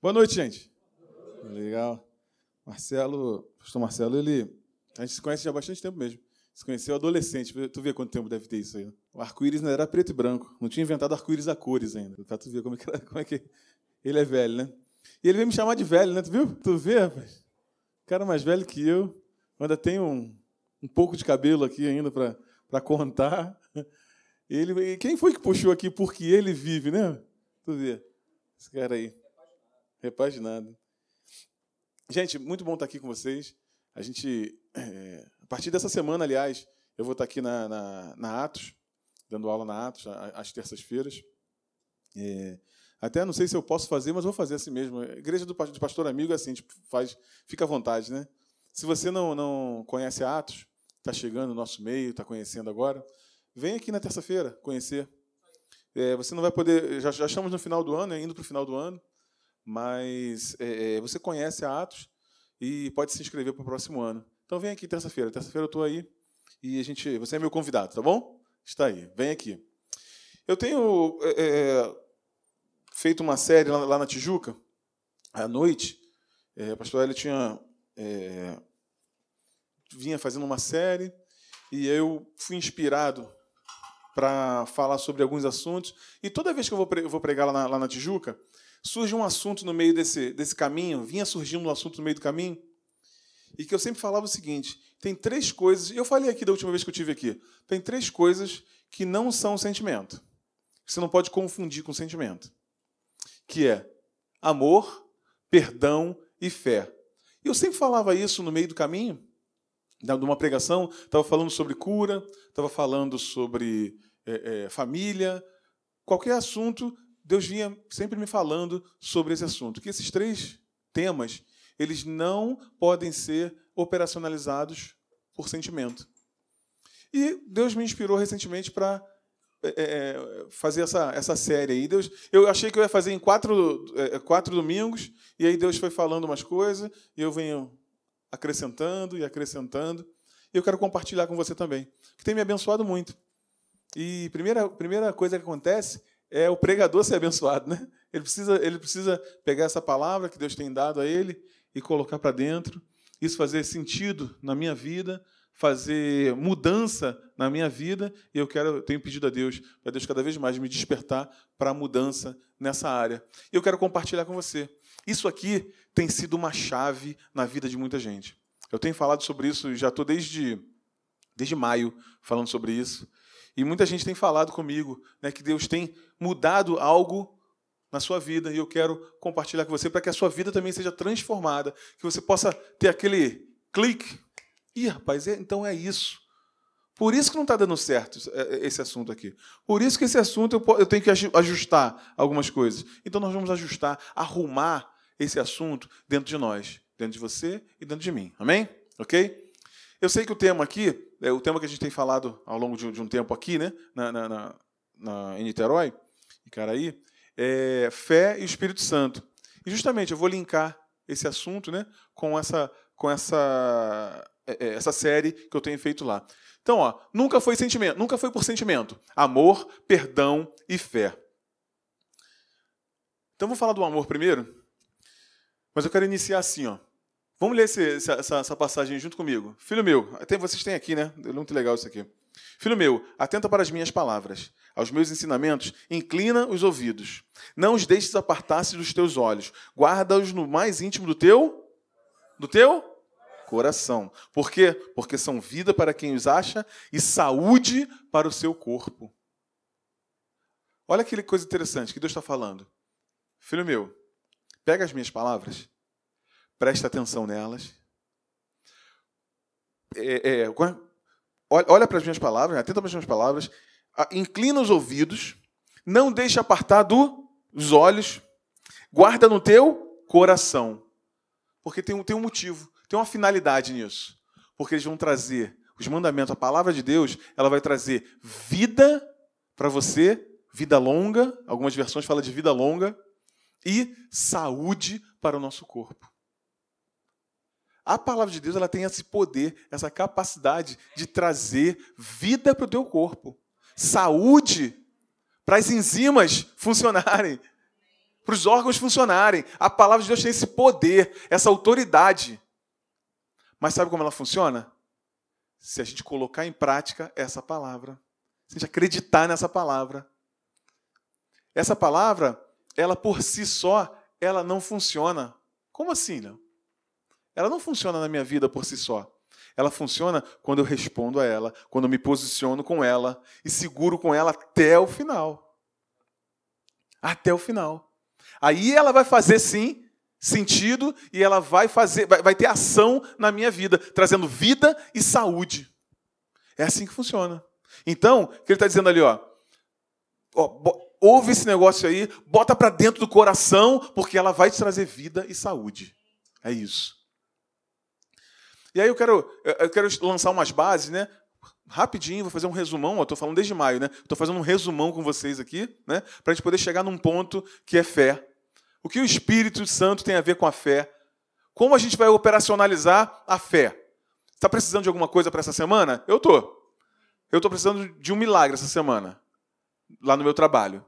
Boa noite, gente. Legal. Marcelo, pastor Marcelo, ele. A gente se conhece já há bastante tempo mesmo. Se conheceu adolescente. Tu vê quanto tempo deve ter isso aí. O arco-íris não era preto e branco. Não tinha inventado arco-íris a cores ainda. Pra tu ver como é, que, como é que. Ele é velho, né? E ele veio me chamar de velho, né? Tu viu? Tu vê, rapaz? Cara mais velho que eu. Ainda tem um, um pouco de cabelo aqui ainda para contar. Ele, quem foi que puxou aqui porque ele vive, né? Tu vê. Esse cara aí. Repaginado. Gente, muito bom estar aqui com vocês. A gente, é, a partir dessa semana, aliás, eu vou estar aqui na, na, na Atos, dando aula na Atos, às terças-feiras. É, até não sei se eu posso fazer, mas vou fazer assim mesmo. A igreja do pastor amigo é assim, tipo, faz, fica à vontade, né? Se você não, não conhece Atos, está chegando no nosso meio, está conhecendo agora, vem aqui na terça-feira conhecer. É, você não vai poder. Já, já, estamos no final do ano, é, indo para o final do ano, mas é, é, você conhece a Atos e pode se inscrever para o próximo ano. Então vem aqui terça-feira. Terça-feira eu estou aí e a gente. Você é meu convidado, tá bom? Está aí, vem aqui. Eu tenho é, é, feito uma série lá, lá, na Tijuca, à noite. É, o pastor Hélio tinha vinha fazendo uma série e eu fui inspirado para falar sobre alguns assuntos. E toda vez que eu vou pregar lá na, lá na Tijuca, surge um assunto no meio desse, desse caminho, vinha surgindo um assunto no meio do caminho, e que eu sempre falava o seguinte: tem três coisas, eu falei aqui da última vez que eu tive aqui, tem três coisas que não são sentimento. Que você não pode confundir com sentimento. Que é amor, perdão e fé. Eu sempre falava isso no meio do caminho, de uma pregação, estava falando sobre cura, estava falando sobre é, é, família, qualquer assunto, Deus vinha sempre me falando sobre esse assunto. Que esses três temas, eles não podem ser operacionalizados por sentimento. E Deus me inspirou recentemente para é, é, fazer essa, essa série aí. Deus, eu achei que eu ia fazer em quatro, é, quatro domingos, e aí Deus foi falando umas coisas, e eu venho acrescentando e acrescentando. E eu quero compartilhar com você também, que tem me abençoado muito. E primeira, primeira coisa que acontece é o pregador ser abençoado. Né? Ele, precisa, ele precisa pegar essa palavra que Deus tem dado a ele e colocar para dentro, isso fazer sentido na minha vida, fazer mudança na minha vida, e eu quero, eu tenho pedido a Deus, para Deus cada vez mais me despertar para a mudança nessa área. E eu quero compartilhar com você. Isso aqui tem sido uma chave na vida de muita gente. Eu tenho falado sobre isso, já estou desde, desde maio falando sobre isso. E muita gente tem falado comigo né, que Deus tem mudado algo na sua vida. E eu quero compartilhar com você para que a sua vida também seja transformada. Que você possa ter aquele clique Ih, rapaz, é, então é isso. Por isso que não está dando certo é, é, esse assunto aqui. Por isso que esse assunto eu tenho que ajustar algumas coisas. Então nós vamos ajustar, arrumar esse assunto dentro de nós, dentro de você e dentro de mim. Amém? Ok? Eu sei que o tema aqui, é o tema que a gente tem falado ao longo de, um tempo aqui, né, na, na, na, na em Niterói, em Caraí, é fé e Espírito Santo. E justamente eu vou linkar esse assunto né, com essa, com essa é, é, essa série que eu tenho feito lá. Então, ó, nunca foi sentimento, nunca foi por sentimento. Amor, perdão e fé. Então vou falar do amor primeiro, mas eu quero iniciar assim, ó. Vamos ler esse, essa, essa, passagem junto comigo. Filho meu, até vocês têm aqui, né? É muito legal isso aqui. Filho meu, atenta para as minhas palavras, aos meus ensinamentos, inclina os ouvidos. Não os deixes apartar-se dos teus olhos. Guarda-os no mais íntimo do teu do teu coração. Por quê? Porque são vida para quem os acha e saúde para o seu corpo. Olha que coisa interessante que Deus está falando. Filho meu, pega as minhas palavras, presta atenção nelas. É, é, olha para as minhas palavras, atenta para as minhas palavras, inclina os ouvidos, não deixe apartar dos olhos, guarda no teu coração. Porque tem um, tem um motivo. Tem uma finalidade nisso. Porque eles vão trazer os mandamentos, a palavra de Deus, ela vai trazer vida para você, vida longa, algumas versões falam de vida longa, e saúde para o nosso corpo. A palavra de Deus ela tem esse poder, essa capacidade de trazer vida para o teu corpo, saúde para as enzimas funcionarem, para os órgãos funcionarem. A palavra de Deus tem esse poder, essa autoridade. Mas sabe como ela funciona? Se a gente colocar em prática essa palavra, se a gente acreditar nessa palavra. Essa palavra, ela por si só, ela não funciona. Como assim, não? Ela não funciona na minha vida por si só. Ela funciona quando eu respondo a ela, quando eu me posiciono com ela e seguro com ela até o final. Até o final. Aí ela vai fazer sim sentido e ela vai fazer, vai, ter ação na minha vida, trazendo vida e saúde. É assim que funciona. Então, o que ele está dizendo ali, ó, ó ouve esse negócio aí, bota para dentro do coração, porque ela vai te trazer vida e saúde. É isso. E aí eu quero, eu quero lançar umas bases, né? Rapidinho, vou fazer um resumão. Estou falando desde maio, né? Estou fazendo um resumão com vocês aqui, né? Para a gente poder chegar num ponto que é fé. O que o Espírito Santo tem a ver com a fé? Como a gente vai operacionalizar a fé? Está precisando de alguma coisa para essa semana? Eu estou. Eu estou precisando de um milagre essa semana, lá no meu trabalho.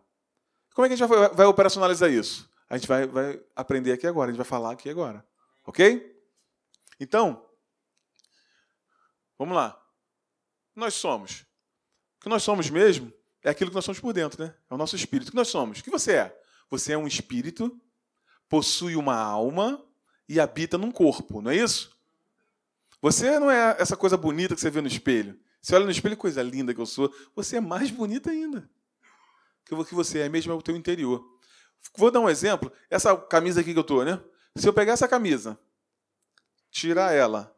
Como é que a gente vai, vai operacionalizar isso? A gente vai, vai aprender aqui agora, a gente vai falar aqui agora. Ok? Então, vamos lá. O que nós somos? O que nós somos mesmo é aquilo que nós somos por dentro, né? É o nosso espírito. O que nós somos? O que você é? Você é um espírito, possui uma alma e habita num corpo, não é isso? Você não é essa coisa bonita que você vê no espelho. Você olha no espelho, coisa linda que eu sou. Você é mais bonita ainda. O que você é mesmo é o teu interior. Vou dar um exemplo. Essa camisa aqui que eu estou, né? Se eu pegar essa camisa, tirar ela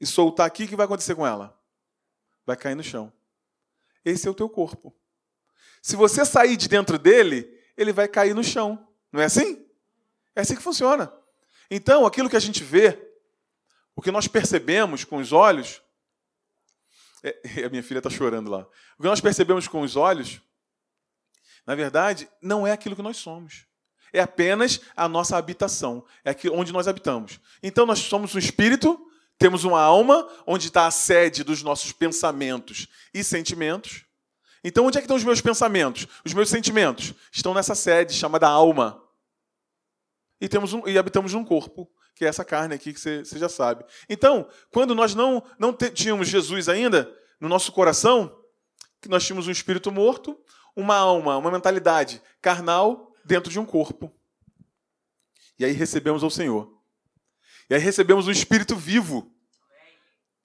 e soltar aqui, o que vai acontecer com ela? Vai cair no chão. Esse é o teu corpo. Se você sair de dentro dele, ele vai cair no chão. Não é assim? É assim que funciona. Então, aquilo que a gente vê, o que nós percebemos com os olhos, é, a minha filha está chorando lá. O que nós percebemos com os olhos, na verdade, não é aquilo que nós somos. É apenas a nossa habitação, é aqui onde nós habitamos. Então, nós somos um espírito, temos uma alma, onde está a sede dos nossos pensamentos e sentimentos. Então, onde é que estão os meus pensamentos? Os meus sentimentos estão nessa sede chamada alma. E, temos um, e habitamos num corpo, que é essa carne aqui que você, já sabe. Então, quando nós não, não tínhamos Jesus ainda no nosso coração, que nós tínhamos um espírito morto, uma alma, uma mentalidade carnal dentro de um corpo. E aí recebemos ao Senhor. E aí recebemos um espírito vivo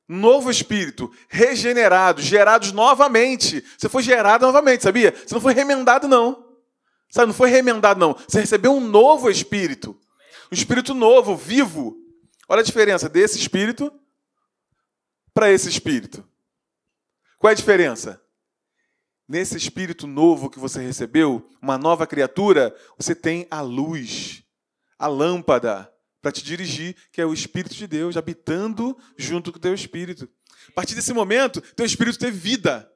novo espírito, regenerado, gerados novamente. Você foi gerado novamente, sabia? Você não foi remendado, não. Sabe, não foi remendado, não. Você recebeu um novo espírito. Um espírito novo, vivo. Olha a diferença desse espírito para esse espírito. Qual é a diferença? Nesse espírito novo que você recebeu, uma nova criatura, você tem a luz, a lâmpada, para te dirigir, que é o Espírito de Deus habitando junto com o teu espírito. A partir desse momento, teu espírito teve vida.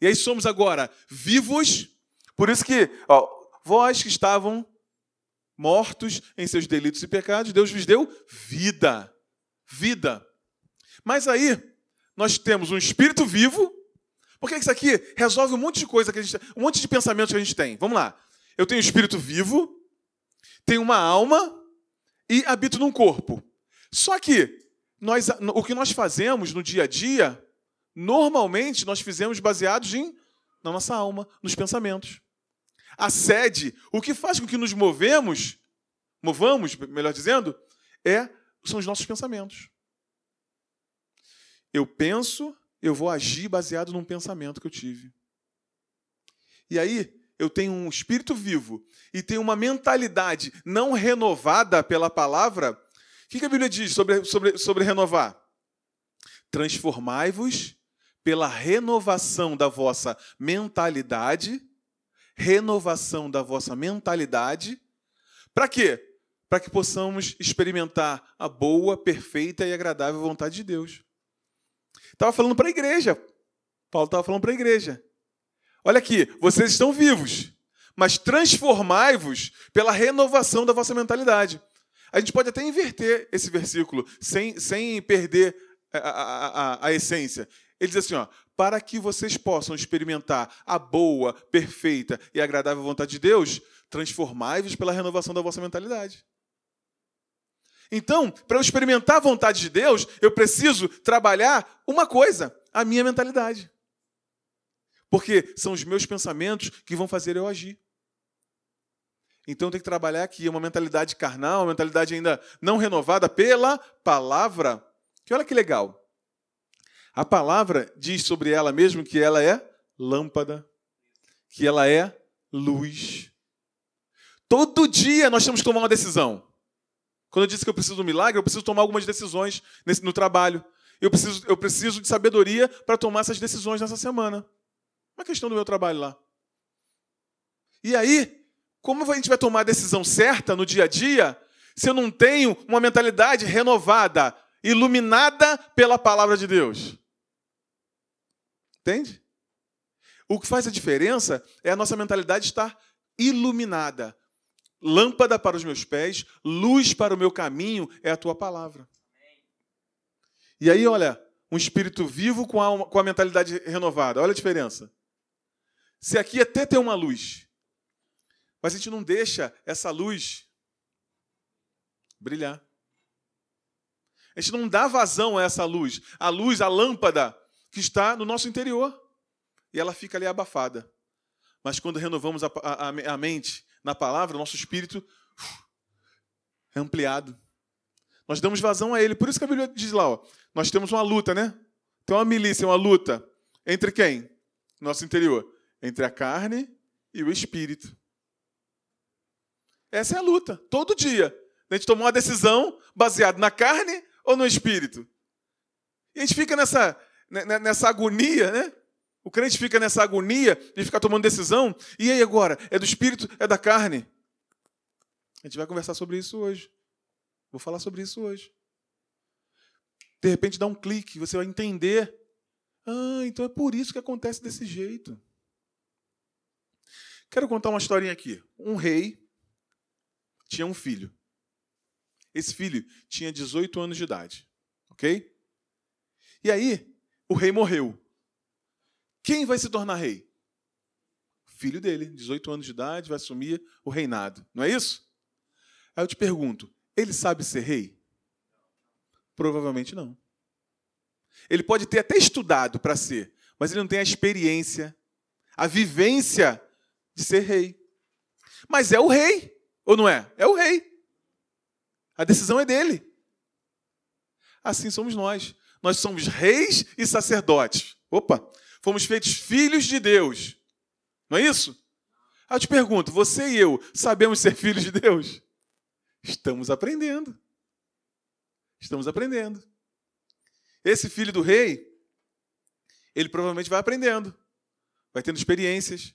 E aí somos agora vivos. Por isso que, ó, vós que estavam mortos em seus delitos e pecados, Deus vos deu vida. Vida. Mas aí, nós temos um espírito vivo. Porque isso aqui resolve um monte de coisa que a gente, um monte de pensamentos que a gente tem. Vamos lá. Eu tenho um espírito vivo, tenho uma alma e habito num corpo. Só que nós, o que nós fazemos no dia a dia, normalmente nós fizemos baseados em, na nossa alma, nos pensamentos. A sede, o que faz com que nos movemos, movamos, melhor dizendo, é são os nossos pensamentos. Eu penso, eu vou agir baseado num pensamento que eu tive. E aí, eu tenho um espírito vivo e tenho uma mentalidade não renovada pela palavra, o que a Bíblia diz sobre, sobre, sobre renovar? Transformai-vos pela renovação da vossa mentalidade, renovação da vossa mentalidade, para quê? Para que possamos experimentar a boa, perfeita e agradável vontade de Deus. Estava falando para a igreja. Paulo estava falando para a igreja. Olha aqui, vocês estão vivos, mas transformai-vos pela renovação da vossa mentalidade. A gente pode até inverter esse versículo sem, sem perder a, a, a, a essência. Ele diz assim: ó, para que vocês possam experimentar a boa, perfeita e agradável vontade de Deus, transformai-vos pela renovação da vossa mentalidade. Então, para eu experimentar a vontade de Deus, eu preciso trabalhar uma coisa: a minha mentalidade. Porque são os meus pensamentos que vão fazer eu agir. Então tem que trabalhar aqui uma mentalidade carnal, uma mentalidade ainda não renovada pela palavra. Que olha que legal. A palavra diz sobre ela mesmo que ela é lâmpada, que ela é luz. Todo dia nós temos que tomar uma decisão. Quando eu disse que eu preciso um milagre, eu preciso tomar algumas decisões no trabalho. Eu preciso, eu preciso de sabedoria para tomar essas decisões nessa semana. Uma questão do meu trabalho lá. E aí, como a gente vai tomar a decisão certa no dia a dia se eu não tenho uma mentalidade renovada, iluminada pela palavra de Deus? Entende? O que faz a diferença é a nossa mentalidade estar iluminada. Lâmpada para os meus pés, luz para o meu caminho é a tua palavra. E aí, olha, um espírito vivo com a, com a mentalidade renovada. Olha a diferença. Se aqui até tem uma luz, mas a gente não deixa essa luz brilhar. A gente não dá vazão a essa luz. A luz, a lâmpada que está no nosso interior. E ela fica ali abafada. Mas quando renovamos a, a, a mente na palavra, o nosso espírito é ampliado. Nós damos vazão a ele. Por isso que a Bíblia diz lá, ó, nós temos uma luta, né? Tem uma milícia, uma luta. Entre quem? Nosso interior. Entre a carne e o espírito. Essa é a luta, todo dia. A gente tomou uma decisão baseada na carne ou no espírito. E a gente fica nessa, né, né, nessa agonia, né? O crente fica nessa agonia de ficar tomando decisão. E aí agora? É do espírito? É da carne? A gente vai conversar sobre isso hoje. Vou falar sobre isso hoje. De repente dá um clique, você vai entender. Ah, então é por isso que acontece desse jeito. Quero contar uma historinha aqui. Um rei tinha um filho. Esse filho tinha 18 anos de idade. Ok? E aí, o rei morreu. Quem vai se tornar rei? filho dele, 18 anos de idade, vai assumir o reinado. Não é isso? Aí eu te pergunto: ele sabe ser rei? Provavelmente não. Ele pode ter até estudado para ser, mas ele não tem a experiência, a vivência de ser rei. Mas é o rei, ou não é? É o rei. A decisão é dele. Assim somos nós. Nós somos reis e sacerdotes. Opa, fomos feitos filhos de Deus. Não é isso? Eu te pergunto, você e eu sabemos ser filhos de Deus? Estamos aprendendo. Estamos aprendendo. Esse filho do rei, ele provavelmente vai aprendendo, vai tendo experiências.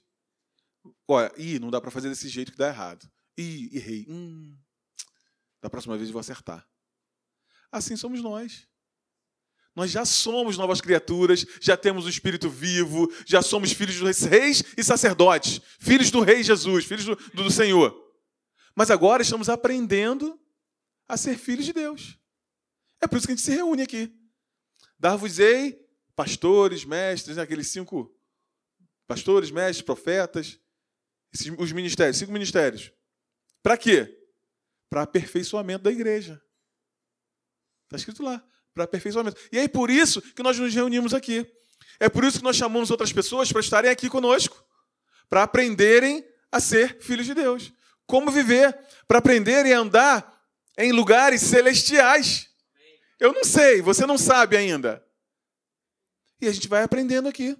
Olha, ih, não dá para fazer desse jeito que dá errado. Ih, errei. Hum, da próxima vez eu vou acertar. Assim somos nós. Nós já somos novas criaturas, já temos o Espírito vivo, já somos filhos dos reis e sacerdotes, filhos do Rei Jesus, filhos do, do Senhor. Mas agora estamos aprendendo a ser filhos de Deus. É por isso que a gente se reúne aqui. Dar-vos-ei pastores, mestres, né, aqueles cinco pastores, mestres, profetas, esses, os ministérios, cinco ministérios. Para quê? Para aperfeiçoamento da igreja. Está escrito lá, para aperfeiçoamento. E é por isso que nós nos reunimos aqui. É por isso que nós chamamos outras pessoas para estarem aqui conosco, para aprenderem a ser filhos de Deus. Como viver, para aprenderem a andar em lugares celestiais. Eu não sei, você não sabe ainda. E a gente vai aprendendo aqui,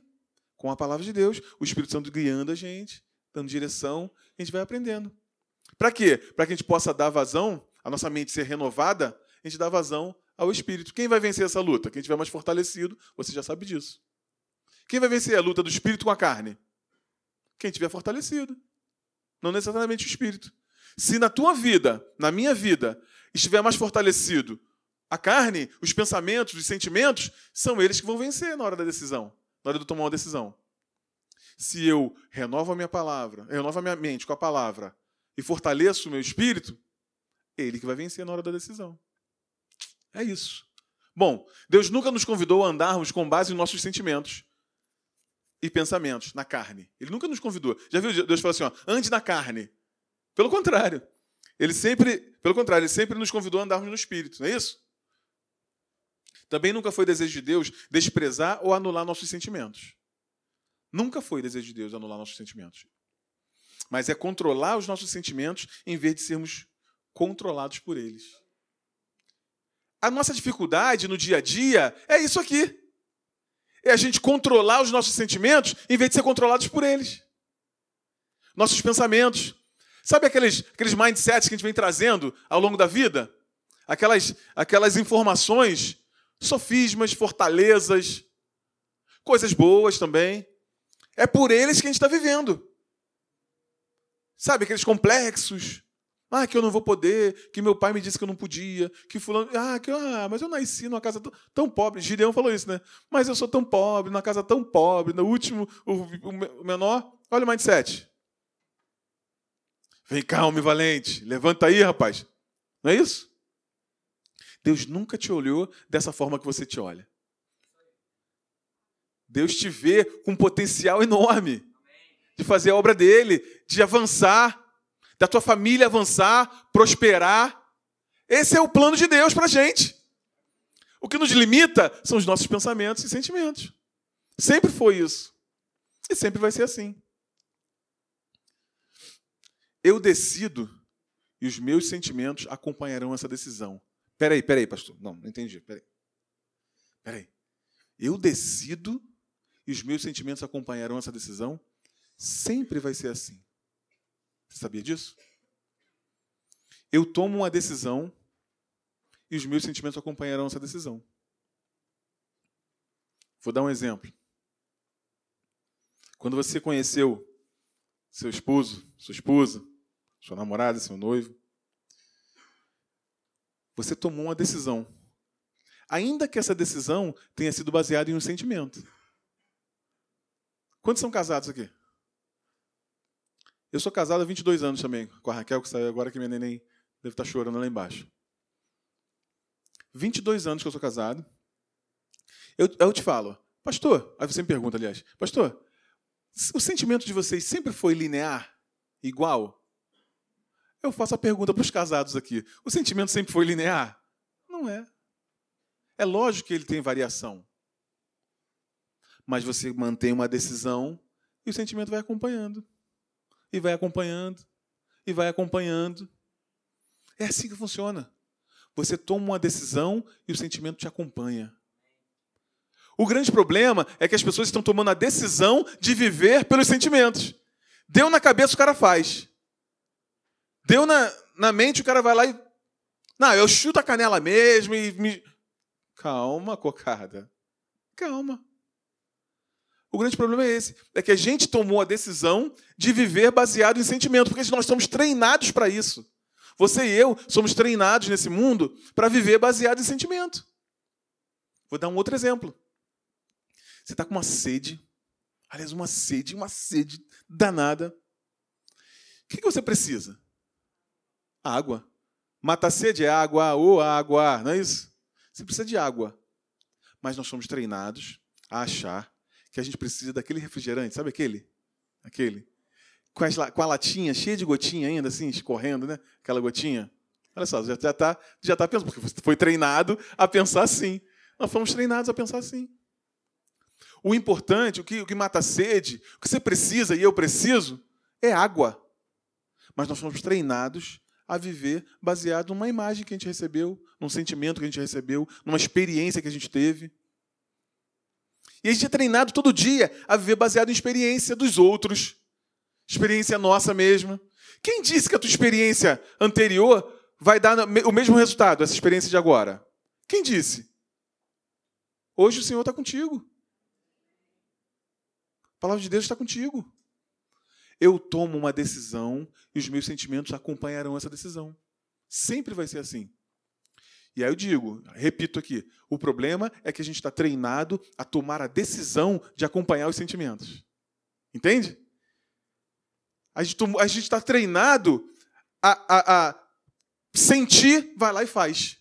com a palavra de Deus, o Espírito Santo guiando a gente, dando direção, a gente vai aprendendo. Para quê? Para que a gente possa dar vazão, a nossa mente ser renovada, a gente dá vazão ao Espírito. Quem vai vencer essa luta? Quem estiver mais fortalecido, você já sabe disso. Quem vai vencer a luta do Espírito com a carne? Quem estiver fortalecido. Não necessariamente o Espírito. Se na tua vida, na minha vida, estiver mais fortalecido a carne, os pensamentos, os sentimentos, são eles que vão vencer na hora da decisão, na hora de tomar uma decisão. Se eu renovo a minha palavra, renovo a minha mente com a palavra e fortaleço o meu espírito, ele que vai vencer na hora da decisão. É isso. Bom, Deus nunca nos convidou a andarmos com base em nossos sentimentos e pensamentos, na carne. Ele nunca nos convidou. Já viu Deus falar assim, ó, ande na carne. Pelo contrário. Ele sempre, pelo contrário, ele sempre nos convidou a andarmos no espírito, não é isso? Também nunca foi desejo de Deus desprezar ou anular nossos sentimentos. Nunca foi desejo de Deus anular nossos sentimentos. Mas é controlar os nossos sentimentos em vez de sermos controlados por eles. A nossa dificuldade no dia a dia é isso aqui. É a gente controlar os nossos sentimentos em vez de ser controlados por eles. Nossos pensamentos. Sabe aqueles, aqueles mindsets que a gente vem trazendo ao longo da vida? Aquelas, aquelas informações, sofismas, fortalezas, coisas boas também. É por eles que a gente está vivendo. Sabe, aqueles complexos. Ah, que eu não vou poder, que meu pai me disse que eu não podia, que fulano. Ah, que, ah mas eu nasci numa casa tão, tão pobre. Gideão falou isso, né? Mas eu sou tão pobre, numa casa tão pobre, no último, o, o menor. Olha o mindset. Vem cá, homem valente. Levanta aí, rapaz. Não é isso? Deus nunca te olhou dessa forma que você te olha. Deus te vê com um potencial enorme de fazer a obra dele, de avançar, da tua família avançar, prosperar. Esse é o plano de Deus para a gente. O que nos limita são os nossos pensamentos e sentimentos. Sempre foi isso. E sempre vai ser assim. Eu decido e os meus sentimentos acompanharão essa decisão. Peraí, peraí, pastor. Não, não entendi. Peraí. Peraí. Eu decido e os meus sentimentos acompanharão essa decisão? Sempre vai ser assim. Você sabia disso? Eu tomo uma decisão e os meus sentimentos acompanharão essa decisão. Vou dar um exemplo. Quando você conheceu seu esposo, sua esposa, sua namorada, seu noivo, você tomou uma decisão. Ainda que essa decisão tenha sido baseada em um sentimento. Quantos são casados aqui? Eu sou casado há 22 anos também, com a Raquel, que saiu agora que minha neném deve estar chorando lá embaixo. 22 anos que eu sou casado. Eu, eu te falo, pastor, aí você me pergunta, aliás, pastor, o sentimento de vocês sempre foi linear, igual? Eu faço a pergunta para os casados aqui: o sentimento sempre foi linear? Não é. É lógico que ele tem variação mas você mantém uma decisão e o sentimento vai acompanhando. E vai acompanhando, e vai acompanhando. É assim que funciona. Você toma uma decisão e o sentimento te acompanha. O grande problema é que as pessoas estão tomando a decisão de viver pelos sentimentos. Deu na cabeça, o cara faz. Deu na, na mente, o cara vai lá e. Não, eu chuto a canela mesmo e me. Calma, cocada. Calma. O grande problema é esse: é que a gente tomou a decisão de viver baseado em sentimento, porque nós estamos treinados para isso. Você e eu somos treinados nesse mundo para viver baseado em sentimento. Vou dar um outro exemplo. Você está com uma sede, aliás, uma sede, uma sede danada. O que você precisa? Água. Mata sede é água, ou água, não é isso? Você precisa de água. Mas nós somos treinados a achar que a gente precisa daquele refrigerante, sabe aquele? Aquele. Com, as, com a latinha cheia de gotinha ainda, assim, escorrendo, né? Aquela gotinha. Olha só, já está já tá pensando, porque você foi treinado a pensar assim. Nós fomos treinados a pensar assim. O importante, o que, o que mata a sede, o que você precisa e eu preciso, é água. Mas nós fomos treinados a viver baseado numa imagem que a gente recebeu, num sentimento que a gente recebeu, numa experiência que a gente teve. E a gente é treinado todo dia a viver baseado em experiência dos outros, experiência nossa mesma. Quem disse que a tua experiência anterior vai dar o mesmo resultado, essa experiência de agora? Quem disse? Hoje o Senhor está contigo. A palavra de Deus está contigo. Eu tomo uma decisão e os meus sentimentos acompanharão essa decisão. Sempre vai ser assim. E aí eu digo, repito aqui, o problema é que a gente está treinado a tomar a decisão de acompanhar os sentimentos. Entende? A gente está treinado a, a, a sentir, vai lá e faz.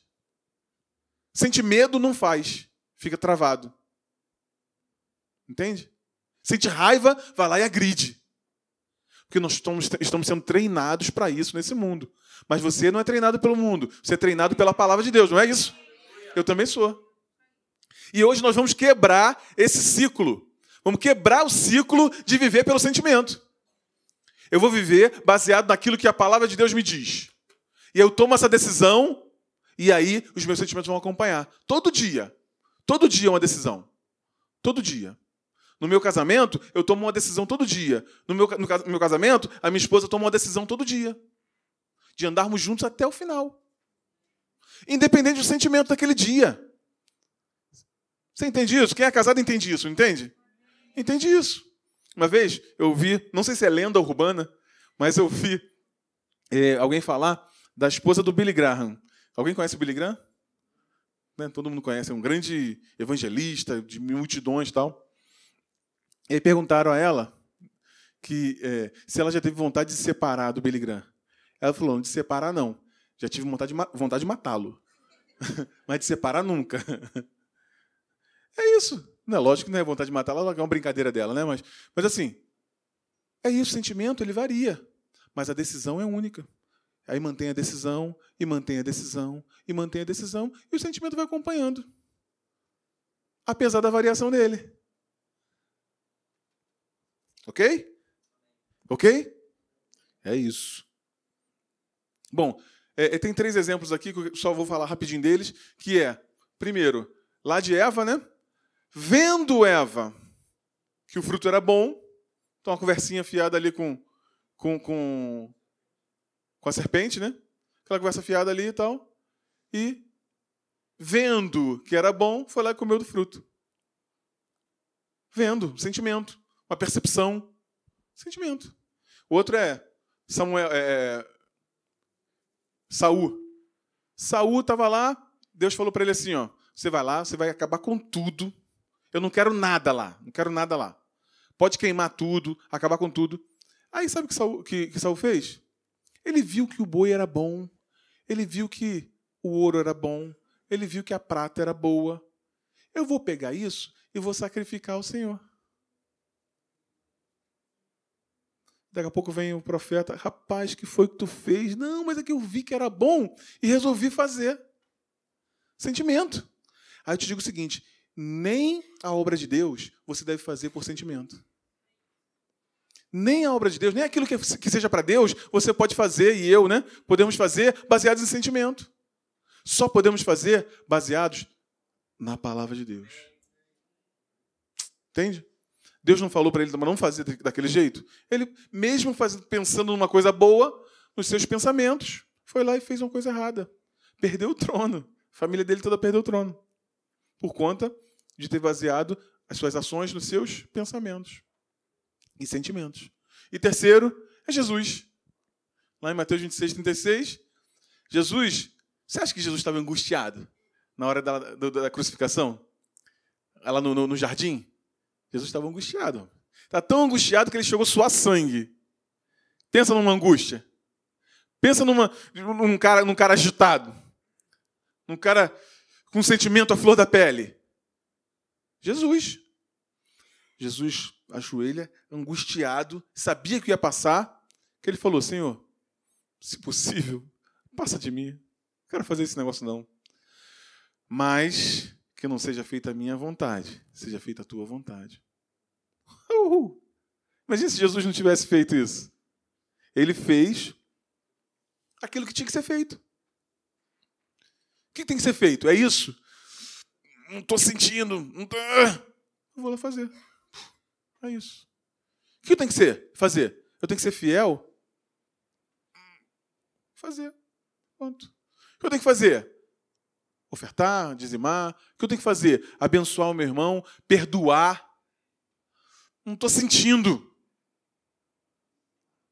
Sente medo, não faz. Fica travado. Entende? Sente raiva, vai lá e agride. Porque nós estamos, estamos sendo treinados para isso nesse mundo. Mas você não é treinado pelo mundo, você é treinado pela palavra de Deus, não é isso? Eu também sou. E hoje nós vamos quebrar esse ciclo. Vamos quebrar o ciclo de viver pelo sentimento. Eu vou viver baseado naquilo que a palavra de Deus me diz. E eu tomo essa decisão, e aí os meus sentimentos vão acompanhar. Todo dia. Todo dia é uma decisão. Todo dia. No meu casamento, eu tomo uma decisão todo dia. No meu, no meu casamento, a minha esposa toma uma decisão todo dia. De andarmos juntos até o final. Independente do sentimento daquele dia. Você entende isso? Quem é casado entende isso, entende? Entende isso. Uma vez eu vi, não sei se é lenda urbana, mas eu vi é, alguém falar da esposa do Billy Graham. Alguém conhece o Billy Graham? Né? Todo mundo conhece, é um grande evangelista de multidões e tal. E aí perguntaram a ela que é, se ela já teve vontade de se separar do Billy Graham. Ela falou: não, de separar não. Já tive vontade de, vontade de matá-lo. Mas de separar nunca. é isso. Não é lógico que não é vontade de matá-lo, é uma brincadeira dela, né? Mas, mas assim, é isso, o sentimento ele varia. Mas a decisão é única. Aí mantém a decisão, e mantém a decisão, e mantém a decisão, e o sentimento vai acompanhando. Apesar da variação dele. Ok? Ok? É isso. Bom, é, tem três exemplos aqui, que eu só vou falar rapidinho deles, que é, primeiro, lá de Eva, né? Vendo Eva que o fruto era bom, então uma conversinha fiada ali com, com, com, com a serpente, né? Aquela conversa fiada ali e tal. E, vendo que era bom, foi lá e comeu do fruto. Vendo, sentimento uma percepção, sentimento. O outro é Samuel, é, é Saul. Saul estava lá, Deus falou para ele assim, ó, você vai lá, você vai acabar com tudo. Eu não quero nada lá, não quero nada lá. Pode queimar tudo, acabar com tudo. Aí sabe o que Saul, que, que Saul fez? Ele viu que o boi era bom, ele viu que o ouro era bom, ele viu que a prata era boa. Eu vou pegar isso e vou sacrificar ao Senhor. Daqui a pouco vem o profeta, rapaz, que foi que tu fez? Não, mas é que eu vi que era bom e resolvi fazer. Sentimento. Aí eu te digo o seguinte: nem a obra de Deus você deve fazer por sentimento. Nem a obra de Deus, nem aquilo que, que seja para Deus, você pode fazer, e eu, né? Podemos fazer baseados em sentimento. Só podemos fazer baseados na palavra de Deus. Entende? Deus não falou para ele não fazer daquele jeito? Ele, mesmo pensando numa coisa boa, nos seus pensamentos, foi lá e fez uma coisa errada. Perdeu o trono. A família dele toda perdeu o trono. Por conta de ter baseado as suas ações nos seus pensamentos e sentimentos. E terceiro é Jesus. Lá em Mateus 26, 36, Jesus, você acha que Jesus estava angustiado na hora da, da, da crucificação? Lá no, no, no jardim? Jesus estava angustiado. Está tão angustiado que ele chegou a suar sangue. Pensa numa angústia. Pensa numa, num, cara, num cara agitado. Num cara com sentimento à flor da pele. Jesus. Jesus ajoelha, angustiado, sabia que ia passar, que ele falou: Senhor, se possível, passa de mim. Não quero fazer esse negócio, não. Mas que não seja feita a minha vontade, seja feita a tua vontade. Uhul. Imagina se Jesus não tivesse feito isso. Ele fez aquilo que tinha que ser feito. O que tem que ser feito? É isso? Não estou sentindo. Não tô... Eu vou lá fazer. É isso. O que tem que ser? Fazer. Eu tenho que ser fiel? Fazer. Pronto. O que eu tenho que fazer? Ofertar, dizimar. O que eu tenho que fazer? Abençoar o meu irmão, perdoar. Não estou sentindo.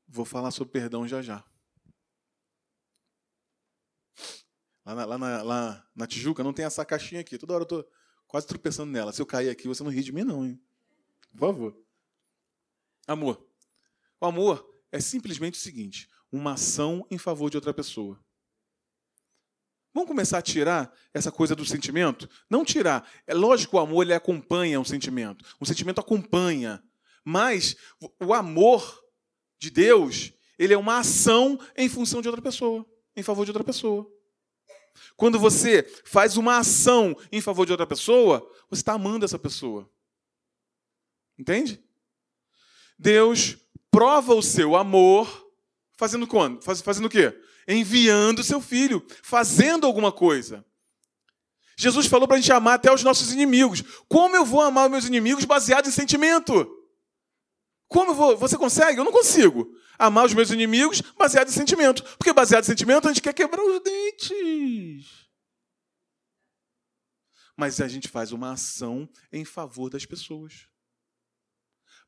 Vou falar sobre perdão já já. Lá na, lá, na, lá na, Tijuca não tem essa caixinha aqui. Toda hora eu estou quase tropeçando nela. Se eu cair aqui, você não ri de mim, não, hein? Por favor. Amor. O amor é simplesmente o seguinte: uma ação em favor de outra pessoa. Vamos começar a tirar essa coisa do sentimento? Não tirar. É lógico que o amor ele acompanha um sentimento. O sentimento acompanha. Mas o amor de Deus, ele é uma ação em função de outra pessoa, em favor de outra pessoa. Quando você faz uma ação em favor de outra pessoa, você está amando essa pessoa. Entende? Deus prova o seu amor fazendo quando? Faz, fazendo o quê? Enviando seu filho, fazendo alguma coisa. Jesus falou para a gente amar até os nossos inimigos. Como eu vou amar os meus inimigos baseado em sentimento? Como eu vou? Você consegue? Eu não consigo. Amar os meus inimigos baseado em sentimento. Porque baseado em sentimento a gente quer quebrar os dentes. Mas a gente faz uma ação em favor das pessoas.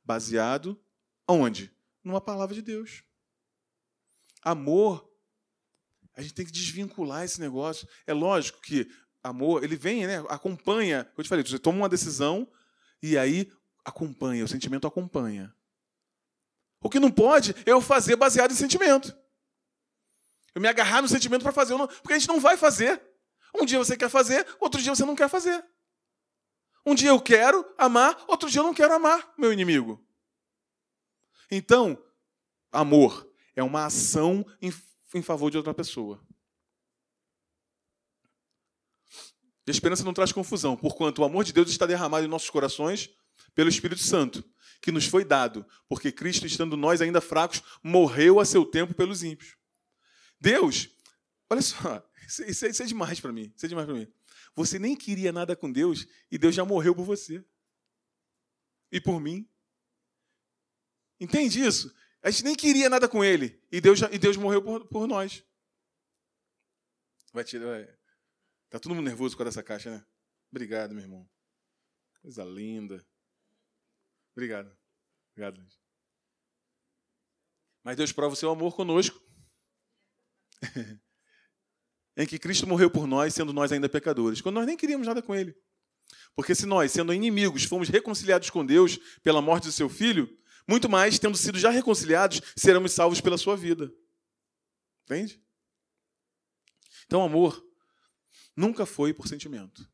Baseado aonde? Numa palavra de Deus. Amor, a gente tem que desvincular esse negócio. É lógico que amor, ele vem, né, acompanha. Eu te falei, você toma uma decisão e aí acompanha, o sentimento acompanha. O que não pode é eu fazer baseado em sentimento. Eu me agarrar no sentimento para fazer, porque a gente não vai fazer. Um dia você quer fazer, outro dia você não quer fazer. Um dia eu quero amar, outro dia eu não quero amar meu inimigo. Então, amor é uma ação em favor de outra pessoa. a esperança não traz confusão, porquanto o amor de Deus está derramado em nossos corações pelo Espírito Santo, que nos foi dado, porque Cristo, estando nós ainda fracos, morreu a seu tempo pelos ímpios. Deus, olha só, isso, é, isso é demais para mim, isso é demais para mim. Você nem queria nada com Deus e Deus já morreu por você. E por mim. Entende isso? A gente nem queria nada com Ele e Deus, e Deus morreu por, por nós. Vai tirar. Tá todo mundo nervoso com essa caixa, né? Obrigado, meu irmão. Coisa linda. Obrigado. Obrigado. Mas Deus prova o seu amor conosco. em que Cristo morreu por nós, sendo nós ainda pecadores, quando nós nem queríamos nada com Ele. Porque se nós, sendo inimigos, fomos reconciliados com Deus pela morte do seu filho, muito mais, tendo sido já reconciliados, seremos salvos pela sua vida. Entende? Então, amor Nunca foi por sentimento.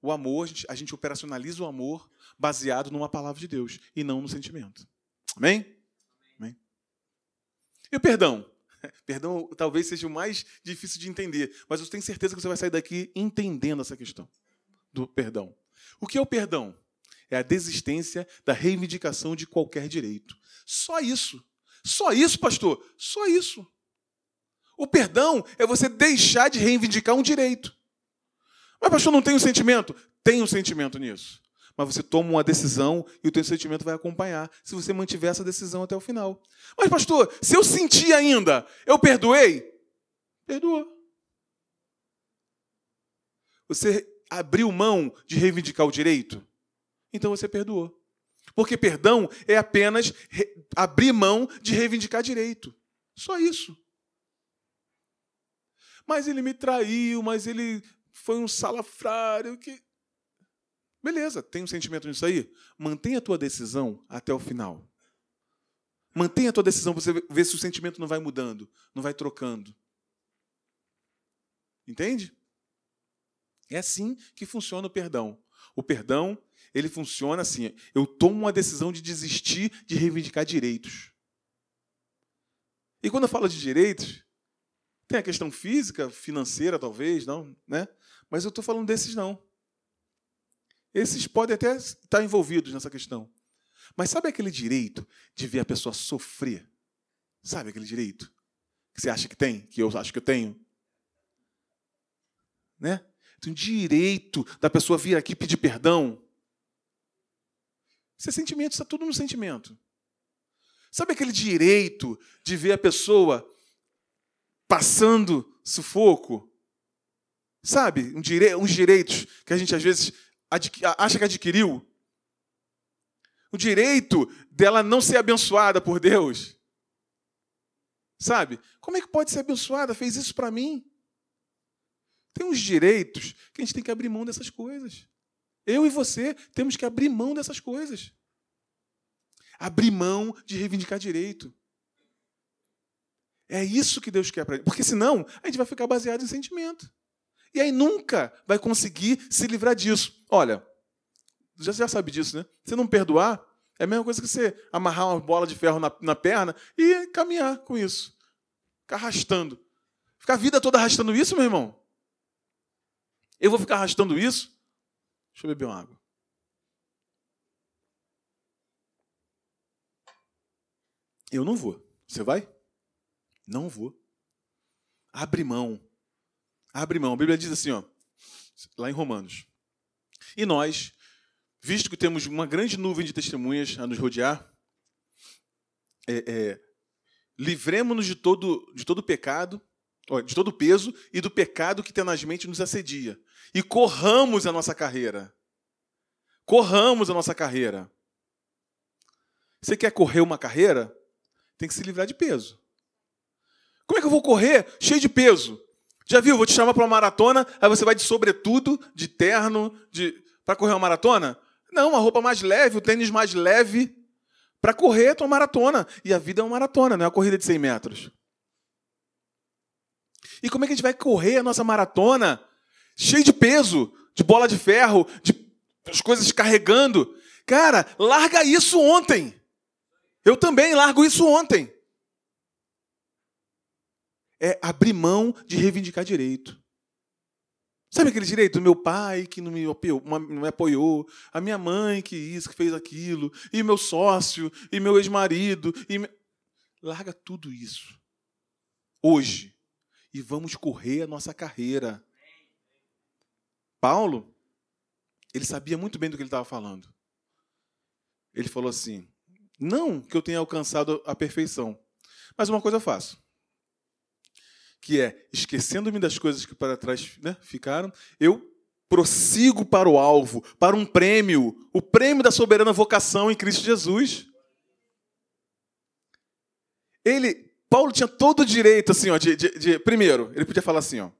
O amor, a gente, a gente operacionaliza o amor baseado numa palavra de Deus e não no sentimento. Amém? Amém? E o perdão? Perdão talvez seja o mais difícil de entender, mas eu tenho certeza que você vai sair daqui entendendo essa questão do perdão. O que é o perdão? É a desistência da reivindicação de qualquer direito. Só isso. Só isso, pastor. Só isso. O perdão é você deixar de reivindicar um direito. Mas, pastor, não tem um sentimento? Tem um sentimento nisso. Mas você toma uma decisão e o teu sentimento vai acompanhar se você mantiver essa decisão até o final. Mas, pastor, se eu sentir ainda, eu perdoei? Perdoa. Você abriu mão de reivindicar o direito? Então você perdoou. Porque perdão é apenas abrir mão de reivindicar direito. Só isso. Mas ele me traiu, mas ele foi um salafrário que. Beleza, tem um sentimento nisso aí? Mantenha a tua decisão até o final. Mantenha a tua decisão para você ver se o sentimento não vai mudando, não vai trocando. Entende? É assim que funciona o perdão. O perdão, ele funciona assim: eu tomo uma decisão de desistir de reivindicar direitos. E quando eu falo de direitos, tem a questão física, financeira, talvez, não, né? Mas eu estou falando desses não. Esses podem até estar envolvidos nessa questão. Mas sabe aquele direito de ver a pessoa sofrer? Sabe aquele direito que você acha que tem, que eu acho que eu tenho? Né? Tem direito da pessoa vir aqui pedir perdão. Isso é sentimento, está tudo no sentimento. Sabe aquele direito de ver a pessoa passando sufoco. Sabe? Um dire... Uns direitos que a gente às vezes acha que adquiriu. O direito dela não ser abençoada por Deus. Sabe? Como é que pode ser abençoada? Fez isso para mim. Tem uns direitos que a gente tem que abrir mão dessas coisas. Eu e você temos que abrir mão dessas coisas. Abrir mão de reivindicar direito. É isso que Deus quer para gente. Porque senão a gente vai ficar baseado em sentimento. E aí nunca vai conseguir se livrar disso. Olha, já, já sabe disso, né? Se não perdoar, É a mesma coisa que você amarrar uma bola de ferro na, na perna e caminhar com isso. Ficar arrastando. Ficar a vida toda arrastando isso, meu irmão? Eu vou ficar arrastando isso? Deixa eu beber uma água. Eu não vou. Você vai? Não vou. Abre mão. Abre mão. A Bíblia diz assim, ó, lá em Romanos. E nós, visto que temos uma grande nuvem de testemunhas a nos rodear, é, é, livremos-nos de todo, de todo pecado, de todo peso e do pecado que tenazmente nos assedia. E corramos a nossa carreira. Corramos a nossa carreira. Você quer correr uma carreira? Tem que se livrar de peso. Como é que eu vou correr cheio de peso? Já viu? Vou te chamar para uma maratona, aí você vai de sobretudo, de terno, de para correr uma maratona? Não, uma roupa mais leve, o tênis mais leve para correr a tua maratona. E a vida é uma maratona, não é uma corrida de 100 metros. E como é que a gente vai correr a nossa maratona cheio de peso, de bola de ferro, de as coisas carregando? Cara, larga isso ontem. Eu também largo isso ontem. É abrir mão de reivindicar direito. Sabe aquele direito do meu pai que não me, apoiou, não me apoiou, a minha mãe que isso, que fez aquilo, e meu sócio, e meu ex-marido. E. Larga tudo isso. Hoje. E vamos correr a nossa carreira. Paulo, ele sabia muito bem do que ele estava falando. Ele falou assim: não que eu tenha alcançado a perfeição, mas uma coisa eu faço. Que é, esquecendo-me das coisas que para trás né, ficaram, eu prossigo para o alvo, para um prêmio, o prêmio da soberana vocação em Cristo Jesus. Ele, Paulo tinha todo o direito, assim, ó, de, de, de, primeiro, ele podia falar assim, ó,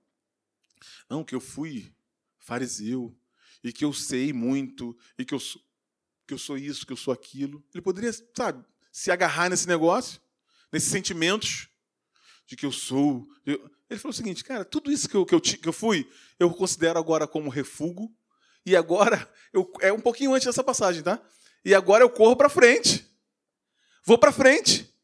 não, que eu fui fariseu e que eu sei muito e que eu sou que eu sou isso, que eu sou aquilo. Ele poderia, sabe, se agarrar nesse negócio, nesses sentimentos de que eu sou. Ele falou o seguinte, cara, tudo isso que eu, que eu, que eu fui, eu considero agora como refúgio. E agora, eu, é um pouquinho antes dessa passagem, tá? E agora eu corro para frente. Vou para frente.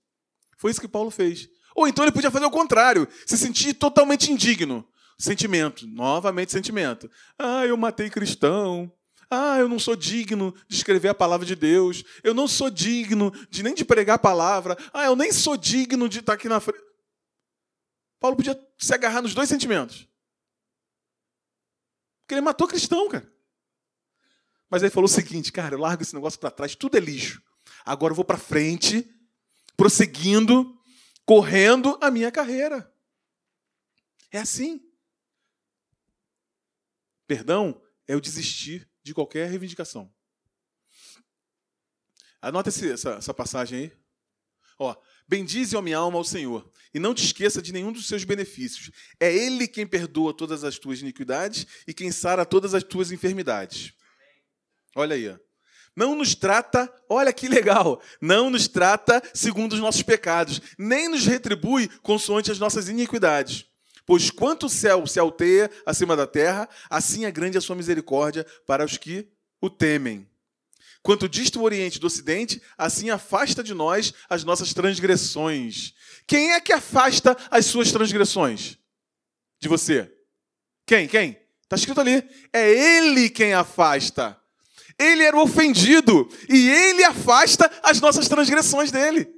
Foi isso que Paulo fez. Ou então ele podia fazer o contrário, se sentir totalmente indigno. Sentimento, novamente sentimento. Ah, eu matei cristão. Ah, eu não sou digno de escrever a palavra de Deus. Eu não sou digno de nem de pregar a palavra. Ah, eu nem sou digno de estar aqui na frente. Paulo podia se agarrar nos dois sentimentos. Porque ele matou cristão, cara. Mas aí falou o seguinte, cara, eu largo esse negócio para trás, tudo é lixo. Agora eu vou para frente, prosseguindo, correndo a minha carreira. É assim. Perdão é o desistir de qualquer reivindicação. Anota essa, essa passagem aí. Ó, Bendize, ó minha alma, ao Senhor, e não te esqueça de nenhum dos seus benefícios. É Ele quem perdoa todas as tuas iniquidades e quem sara todas as tuas enfermidades. Olha aí. Ó. Não nos trata, olha que legal, não nos trata segundo os nossos pecados, nem nos retribui consoante as nossas iniquidades. Pois quanto o céu se alteia acima da terra, assim é grande a sua misericórdia para os que o temem. Quanto dista o Oriente do Ocidente, assim afasta de nós as nossas transgressões. Quem é que afasta as suas transgressões? De você. Quem? Quem? Está escrito ali. É Ele quem afasta. Ele era ofendido e Ele afasta as nossas transgressões dele.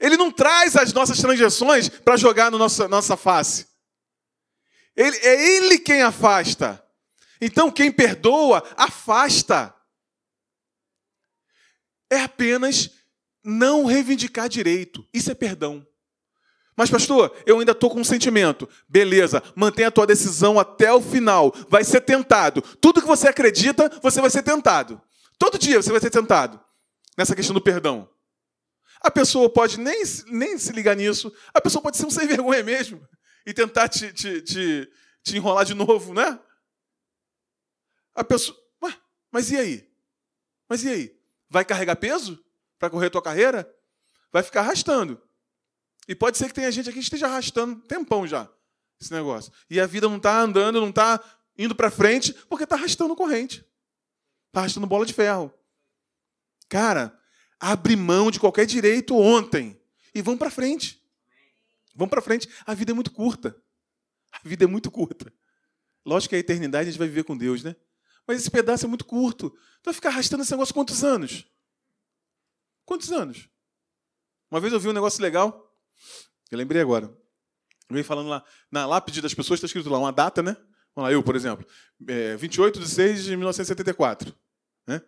Ele não traz as nossas transgressões para jogar na nossa, nossa face. Ele, é Ele quem afasta. Então, quem perdoa, afasta. É apenas não reivindicar direito. Isso é perdão. Mas, pastor, eu ainda estou com um sentimento. Beleza, mantenha a tua decisão até o final. Vai ser tentado. Tudo que você acredita, você vai ser tentado. Todo dia você vai ser tentado. Nessa questão do perdão. A pessoa pode nem, nem se ligar nisso. A pessoa pode ser um sem vergonha mesmo e tentar te, te, te, te enrolar de novo, né? A pessoa. Ué, mas e aí? Mas e aí? Vai carregar peso para correr a tua carreira? Vai ficar arrastando. E pode ser que tenha gente aqui que esteja arrastando tempão já esse negócio. E a vida não está andando, não está indo para frente, porque está arrastando corrente. Está arrastando bola de ferro. Cara, abre mão de qualquer direito ontem e vamos para frente. Vamos para frente. A vida é muito curta. A vida é muito curta. Lógico que a eternidade a gente vai viver com Deus, né? Mas esse pedaço é muito curto. Tu vai ficar arrastando esse negócio quantos anos? Quantos anos? Uma vez eu vi um negócio legal. Eu lembrei agora. Eu venho falando lá, na lápide das pessoas está escrito lá uma data, né? Vamos lá, eu, por exemplo. É, 28 de 6 de 1974. Né?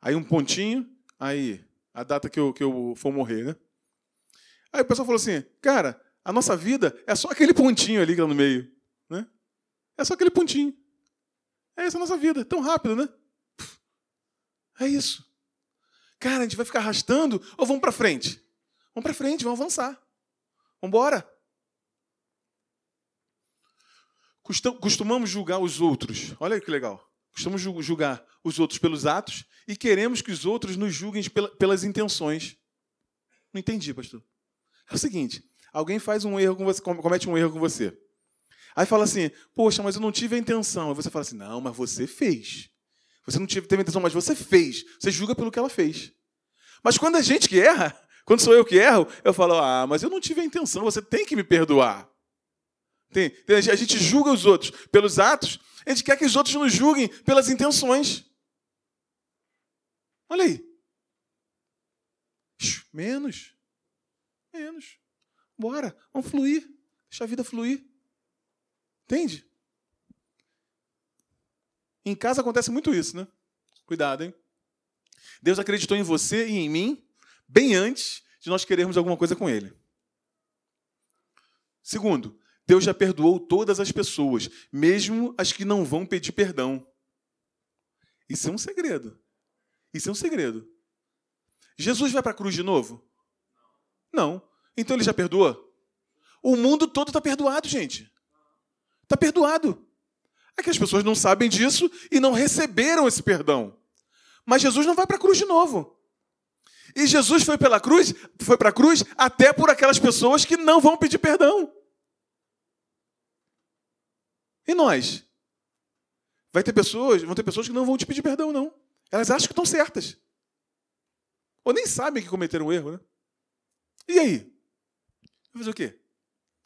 Aí um pontinho, aí a data que eu, que eu for morrer, né? Aí o pessoal falou assim, cara, a nossa vida é só aquele pontinho ali tá no meio. Né? É só aquele pontinho. É essa a nossa vida. Tão rápido, né? É isso. Cara, a gente vai ficar arrastando ou vamos para frente? Vamos para frente, vamos avançar. Vamos embora. Costumamos julgar os outros. Olha que legal. Costumamos julgar os outros pelos atos e queremos que os outros nos julguem pelas intenções. Não entendi, pastor. É o seguinte: alguém faz um erro com você, comete um erro com você. Aí fala assim: Poxa, mas eu não tive a intenção. Aí você fala assim: Não, mas você fez. Você não teve a intenção, mas você fez. Você julga pelo que ela fez. Mas quando a gente que erra, quando sou eu que erro, eu falo: Ah, mas eu não tive a intenção. Você tem que me perdoar. Tem, a gente julga os outros pelos atos, a gente quer que os outros nos julguem pelas intenções. Olha aí. Menos. Menos. Bora, vamos fluir. Deixa a vida fluir. Entende? Em casa acontece muito isso, né? Cuidado, hein? Deus acreditou em você e em mim bem antes de nós querermos alguma coisa com Ele. Segundo, Deus já perdoou todas as pessoas, mesmo as que não vão pedir perdão. Isso é um segredo. Isso é um segredo. Jesus vai para a cruz de novo? Não. Então ele já perdoou? O mundo todo está perdoado, gente. Está perdoado. É que as pessoas não sabem disso e não receberam esse perdão. Mas Jesus não vai para a cruz de novo. E Jesus foi pela cruz, foi para a cruz até por aquelas pessoas que não vão pedir perdão. E nós? Vai ter pessoas, vão ter pessoas que não vão te pedir perdão, não. Elas acham que estão certas. Ou nem sabem que cometeram um erro, né? E aí? Vai fazer o quê?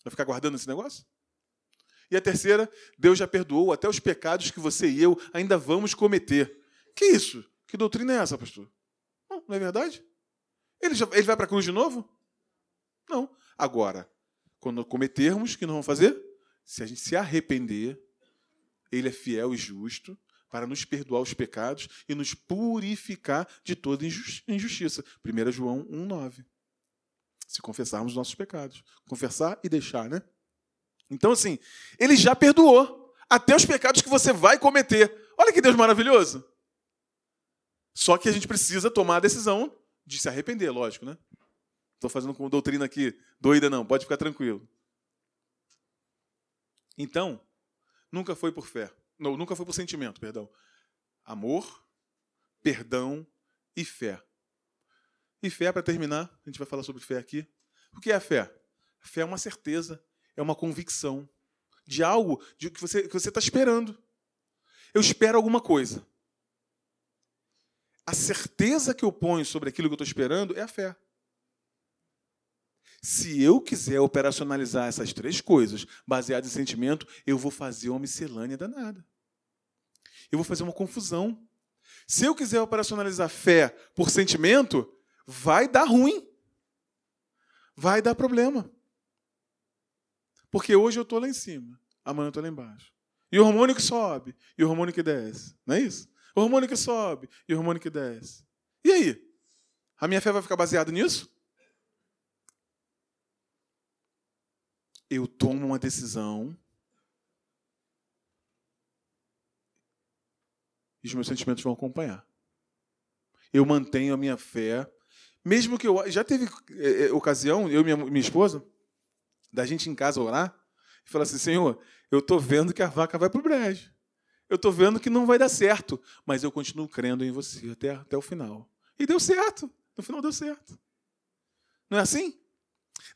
Vai ficar guardando esse negócio? E a terceira, Deus já perdoou até os pecados que você e eu ainda vamos cometer. Que isso? Que doutrina é essa, pastor? Não, não é verdade? Ele, já, ele vai para a cruz de novo? Não. Agora, quando cometermos, o que nós vamos fazer? Se a gente se arrepender, ele é fiel e justo para nos perdoar os pecados e nos purificar de toda injustiça. 1 João 1,9. Se confessarmos os nossos pecados. Confessar e deixar, né? Então, assim, ele já perdoou até os pecados que você vai cometer. Olha que Deus maravilhoso. Só que a gente precisa tomar a decisão de se arrepender, lógico, né? Estou fazendo com doutrina aqui doida, não, pode ficar tranquilo. Então, nunca foi por fé. Não, nunca foi por sentimento, perdão. Amor, perdão e fé. E fé, para terminar, a gente vai falar sobre fé aqui. O que é a fé? A fé é uma certeza, é uma convicção de algo de que você que você está esperando. Eu espero alguma coisa. A certeza que eu ponho sobre aquilo que eu estou esperando é a fé. Se eu quiser operacionalizar essas três coisas, baseadas em sentimento, eu vou fazer uma miscelânea danada. Eu vou fazer uma confusão. Se eu quiser operacionalizar fé por sentimento, vai dar ruim. Vai dar problema. Porque hoje eu estou lá em cima, amanhã eu estou lá embaixo. E o hormônio que sobe, e o hormônio que desce. Não é isso? O hormônio que sobe, e o hormônio que desce. E aí? A minha fé vai ficar baseada nisso? eu tomo uma decisão e os meus sentimentos vão acompanhar. Eu mantenho a minha fé, mesmo que eu já teve é, é, ocasião, eu e minha, minha esposa, da gente em casa orar e falar assim, Senhor, eu estou vendo que a vaca vai para o brejo. Eu estou vendo que não vai dar certo, mas eu continuo crendo em você até, até o final. E deu certo. No final deu certo. Não é assim?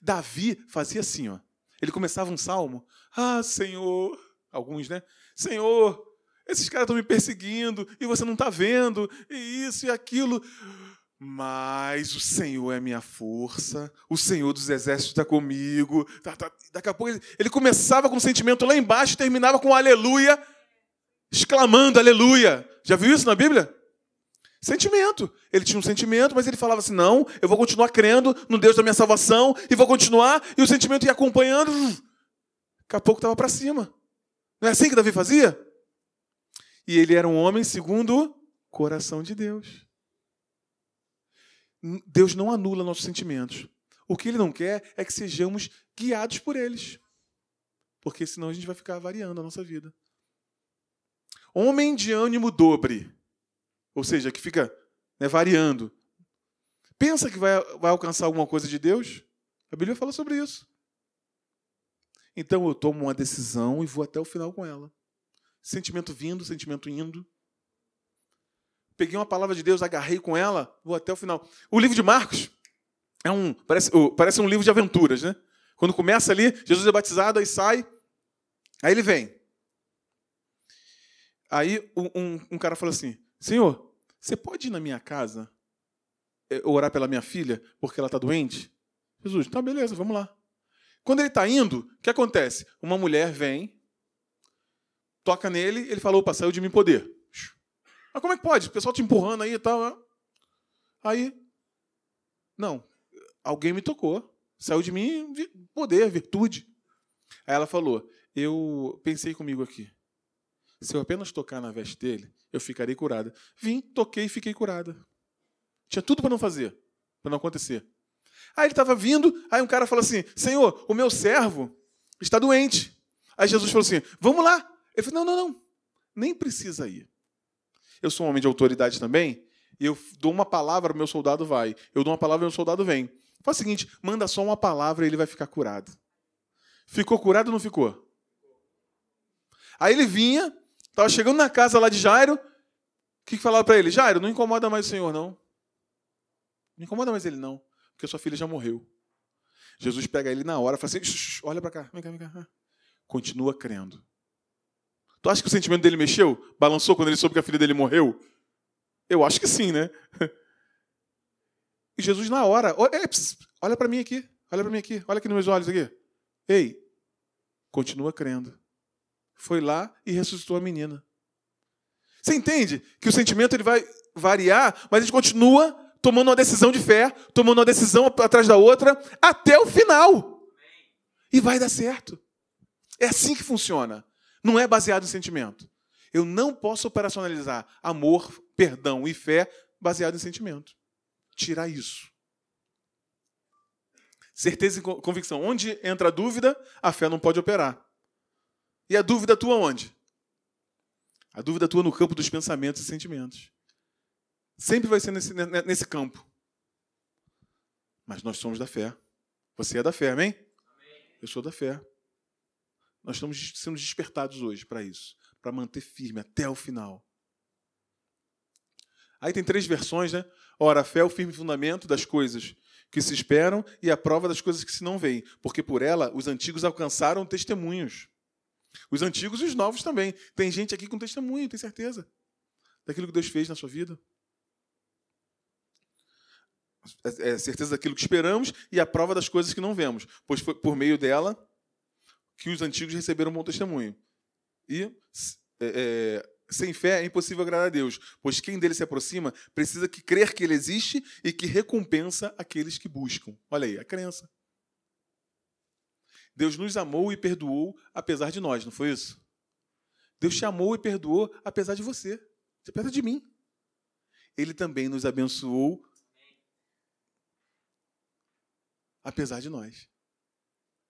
Davi fazia assim, ó. Ele começava um salmo. Ah, Senhor. Alguns, né? Senhor, esses caras estão me perseguindo e você não está vendo, e isso e aquilo. Mas o Senhor é minha força, o Senhor dos exércitos está comigo. Tá, tá. Daqui a pouco ele, ele começava com um sentimento lá embaixo e terminava com aleluia, exclamando aleluia. Já viu isso na Bíblia? Sentimento. Ele tinha um sentimento, mas ele falava assim: não, eu vou continuar crendo no Deus da minha salvação e vou continuar. E o sentimento ia acompanhando. Daqui a pouco estava para cima. Não é assim que Davi fazia? E ele era um homem segundo o coração de Deus. Deus não anula nossos sentimentos. O que ele não quer é que sejamos guiados por eles. Porque senão a gente vai ficar variando a nossa vida. Homem de ânimo dobre. Ou seja, que fica né, variando. Pensa que vai, vai alcançar alguma coisa de Deus? A Bíblia fala sobre isso. Então eu tomo uma decisão e vou até o final com ela. Sentimento vindo, sentimento indo peguei uma palavra de Deus, agarrei com ela, vou até o final. O livro de Marcos é um parece, parece um livro de aventuras, né? Quando começa ali, Jesus é batizado, aí sai, aí ele vem. Aí um, um cara fala assim: Senhor, você pode ir na minha casa eh, orar pela minha filha porque ela está doente? Jesus, tá beleza, vamos lá. Quando ele está indo, o que acontece? Uma mulher vem, toca nele, ele falou: opa, saiu de mim poder. Mas como é que pode? O pessoal te empurrando aí e tal. Né? Aí, não, alguém me tocou. Saiu de mim poder, virtude. Aí ela falou: Eu pensei comigo aqui. Se eu apenas tocar na veste dele, eu ficarei curada. Vim, toquei e fiquei curada. Tinha tudo para não fazer, para não acontecer. Aí ele estava vindo, aí um cara falou assim: Senhor, o meu servo está doente. Aí Jesus falou assim: Vamos lá. Ele falou: Não, não, não, nem precisa ir. Eu sou um homem de autoridade também, e eu dou uma palavra, o meu soldado vai. Eu dou uma palavra, o meu soldado vem. Faz o seguinte, manda só uma palavra e ele vai ficar curado. Ficou curado ou não ficou? Aí ele vinha, estava chegando na casa lá de Jairo, o que, que falava para ele? Jairo, não incomoda mais o Senhor, não. Não incomoda mais ele, não, porque sua filha já morreu. Jesus pega ele na hora e fala assim: olha para cá, vem cá, vem cá. Continua crendo. Tu acha que o sentimento dele mexeu? Balançou quando ele soube que a filha dele morreu? Eu acho que sim, né? E Jesus, na hora, olha para mim aqui, olha para mim aqui, olha aqui nos meus olhos aqui. Ei, continua crendo. Foi lá e ressuscitou a menina. Você entende que o sentimento ele vai variar, mas a gente continua tomando uma decisão de fé, tomando uma decisão atrás da outra, até o final. E vai dar certo. É assim que funciona. Não é baseado em sentimento. Eu não posso operacionalizar amor, perdão e fé baseado em sentimento. Tirar isso. Certeza e convicção. Onde entra a dúvida, a fé não pode operar. E a dúvida atua onde? A dúvida atua no campo dos pensamentos e sentimentos. Sempre vai ser nesse, nesse campo. Mas nós somos da fé. Você é da fé, amém? amém. Eu sou da fé. Nós estamos sendo despertados hoje para isso, para manter firme até o final. Aí tem três versões, né? Ora, a fé é o firme fundamento das coisas que se esperam e a prova das coisas que se não veem, porque por ela os antigos alcançaram testemunhos. Os antigos e os novos também. Tem gente aqui com testemunho, tem certeza, daquilo que Deus fez na sua vida. É, é certeza daquilo que esperamos e a prova das coisas que não vemos, pois foi por meio dela que os antigos receberam um bom testemunho. E é, é, sem fé é impossível agradar a Deus, pois quem dele se aproxima precisa que crer que ele existe e que recompensa aqueles que buscam. Olha aí, a crença. Deus nos amou e perdoou apesar de nós, não foi isso? Deus te amou e perdoou apesar de você, apesar de mim. Ele também nos abençoou apesar de nós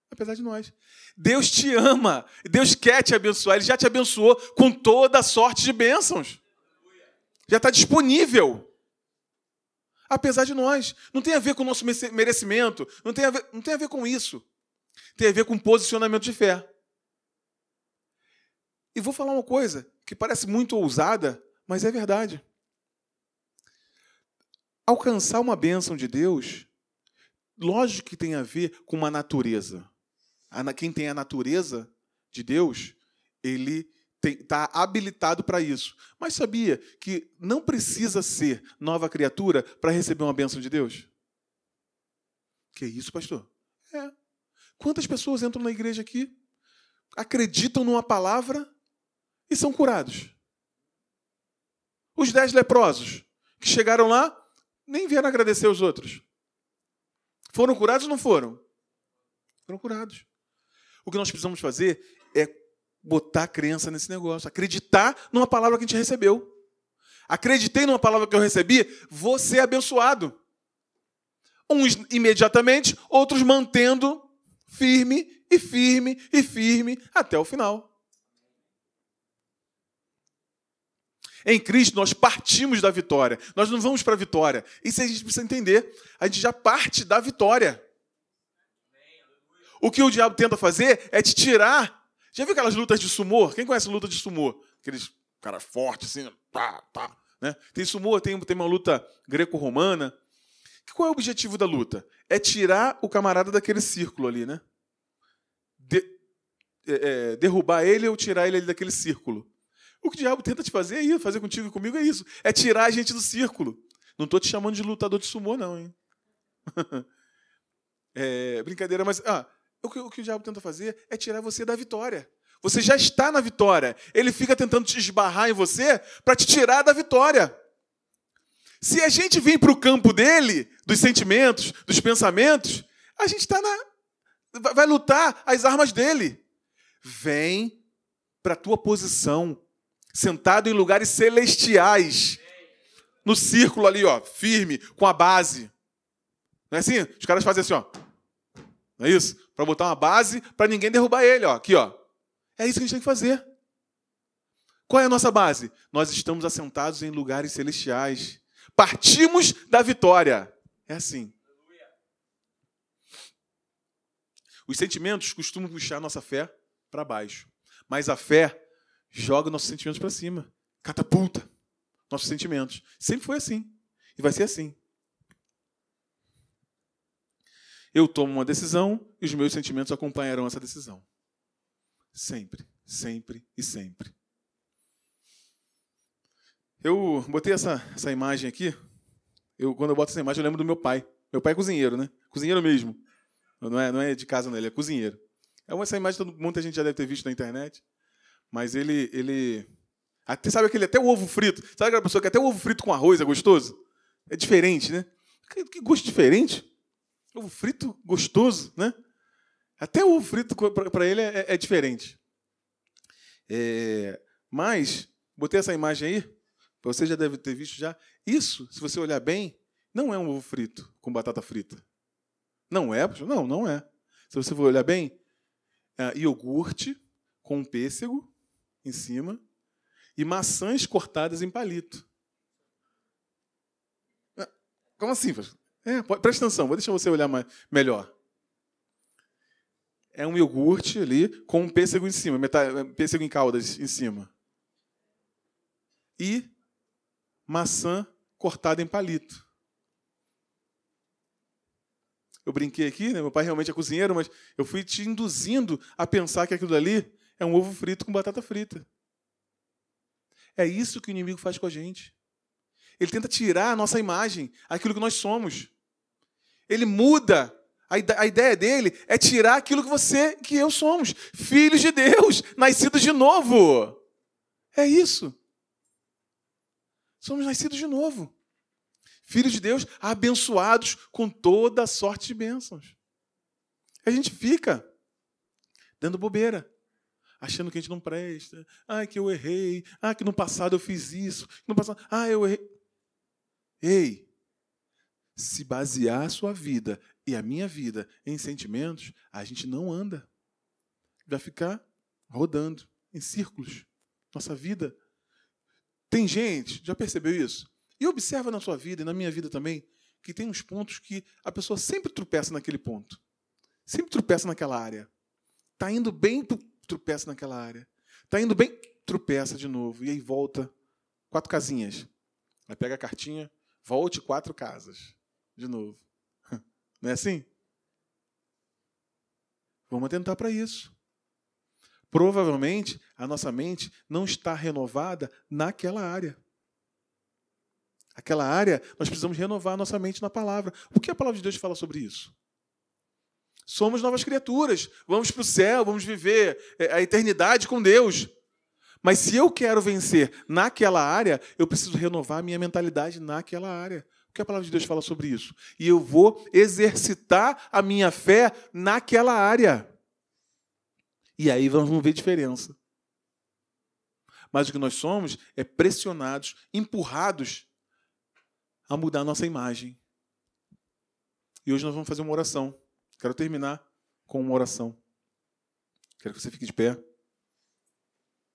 apesar de nós. Deus te ama, Deus quer te abençoar, Ele já te abençoou com toda sorte de bênçãos. Já está disponível. Apesar de nós. Não tem a ver com o nosso merecimento, não tem, a ver, não tem a ver com isso. Tem a ver com posicionamento de fé. E vou falar uma coisa que parece muito ousada, mas é verdade. Alcançar uma bênção de Deus, lógico que tem a ver com uma natureza quem tem a natureza de Deus, ele está habilitado para isso. Mas sabia que não precisa ser nova criatura para receber uma bênção de Deus? Que isso, pastor? Quantas pessoas entram na igreja aqui, acreditam numa palavra e são curados? Os dez leprosos que chegaram lá nem vieram agradecer os outros. Foram curados ou não foram? Foram curados. O que nós precisamos fazer é botar crença nesse negócio, acreditar numa palavra que a gente recebeu. Acreditei numa palavra que eu recebi, vou ser abençoado. Uns imediatamente, outros mantendo firme e firme e firme até o final. Em Cristo, nós partimos da vitória. Nós não vamos para a vitória. Isso a gente precisa entender. A gente já parte da vitória. O que o diabo tenta fazer é te tirar. Já viu aquelas lutas de sumô? Quem conhece luta de sumô? Aqueles caras fortes, assim, tá, tá. Né? Tem sumô, tem, tem uma luta greco-romana. Qual é o objetivo da luta? É tirar o camarada daquele círculo ali, né? De, é, é, derrubar ele ou tirar ele daquele círculo. O que o diabo tenta te fazer é isso, fazer contigo e comigo é isso. É tirar a gente do círculo. Não estou te chamando de lutador de sumô, não, hein? é, brincadeira, mas ah, o, que, o que o diabo tenta fazer é tirar você da vitória. Você já está na vitória. Ele fica tentando te esbarrar em você para te tirar da vitória. Se a gente vir para o campo dele, dos sentimentos, dos pensamentos, a gente está na. Vai lutar as armas dele. Vem para a tua posição sentado em lugares celestiais. No círculo ali, ó, firme, com a base. Não é assim? Os caras fazem assim, ó. Não é isso? Para botar uma base para ninguém derrubar ele, ó. Aqui, ó. É isso que a gente tem que fazer. Qual é a nossa base? Nós estamos assentados em lugares celestiais. Partimos da vitória. É assim. Os sentimentos costumam puxar a nossa fé para baixo. Mas a fé joga nossos sentimentos para cima, catapulta nossos sentimentos. Sempre foi assim e vai ser assim. Eu tomo uma decisão e os meus sentimentos acompanharão essa decisão. Sempre, sempre e sempre. Eu botei essa, essa imagem aqui. Eu, quando eu boto essa imagem, eu lembro do meu pai. Meu pai é cozinheiro, né? Cozinheiro mesmo. Não é, não é de casa, não, ele é cozinheiro. É essa imagem que muita gente já deve ter visto na internet. Mas ele. ele até, sabe aquele até o ovo frito? Sabe aquela pessoa que até o ovo frito com arroz é gostoso? É diferente, né? Que, que gosto diferente. Ovo frito gostoso, né? Até o ovo frito para ele é, é diferente. É, mas, botei essa imagem aí, você já deve ter visto já. Isso, se você olhar bem, não é um ovo frito com batata frita. Não é? Não, não é. Se você for olhar bem, é iogurte com pêssego em cima e maçãs cortadas em palito. É, como assim? É, presta atenção, vou deixar você olhar mais, melhor. É um iogurte ali com um pêssego em cima, metade, pêssego em caldas em cima. E maçã cortada em palito. Eu brinquei aqui, né? meu pai realmente é cozinheiro, mas eu fui te induzindo a pensar que aquilo ali é um ovo frito com batata frita. É isso que o inimigo faz com a gente. Ele tenta tirar a nossa imagem, aquilo que nós somos. Ele muda. A ideia dele é tirar aquilo que você, que eu somos, filhos de Deus, nascidos de novo. É isso. Somos nascidos de novo. Filhos de Deus, abençoados com toda sorte de bênçãos. A gente fica dando bobeira achando que a gente não presta. Ah, que eu errei. Ah, que no passado eu fiz isso. No passado, ah, eu errei. Ei, se basear a sua vida e a minha vida em sentimentos, a gente não anda. Vai ficar rodando em círculos. Nossa vida. Tem gente, já percebeu isso? E observa na sua vida e na minha vida também, que tem uns pontos que a pessoa sempre tropeça naquele ponto. Sempre tropeça naquela área. Está indo bem tropeça naquela área. Está indo bem, tropeça de novo. E aí volta quatro casinhas. Aí pega a cartinha, volte quatro casas. De novo. Não é assim? Vamos atentar para isso. Provavelmente a nossa mente não está renovada naquela área. Aquela área, nós precisamos renovar a nossa mente na palavra. O que a palavra de Deus fala sobre isso? Somos novas criaturas, vamos para o céu, vamos viver é, a eternidade com Deus. Mas se eu quero vencer naquela área, eu preciso renovar a minha mentalidade naquela área. O que a palavra de Deus fala sobre isso? E eu vou exercitar a minha fé naquela área. E aí vamos ver diferença. Mas o que nós somos é pressionados, empurrados a mudar a nossa imagem. E hoje nós vamos fazer uma oração. Quero terminar com uma oração. Quero que você fique de pé.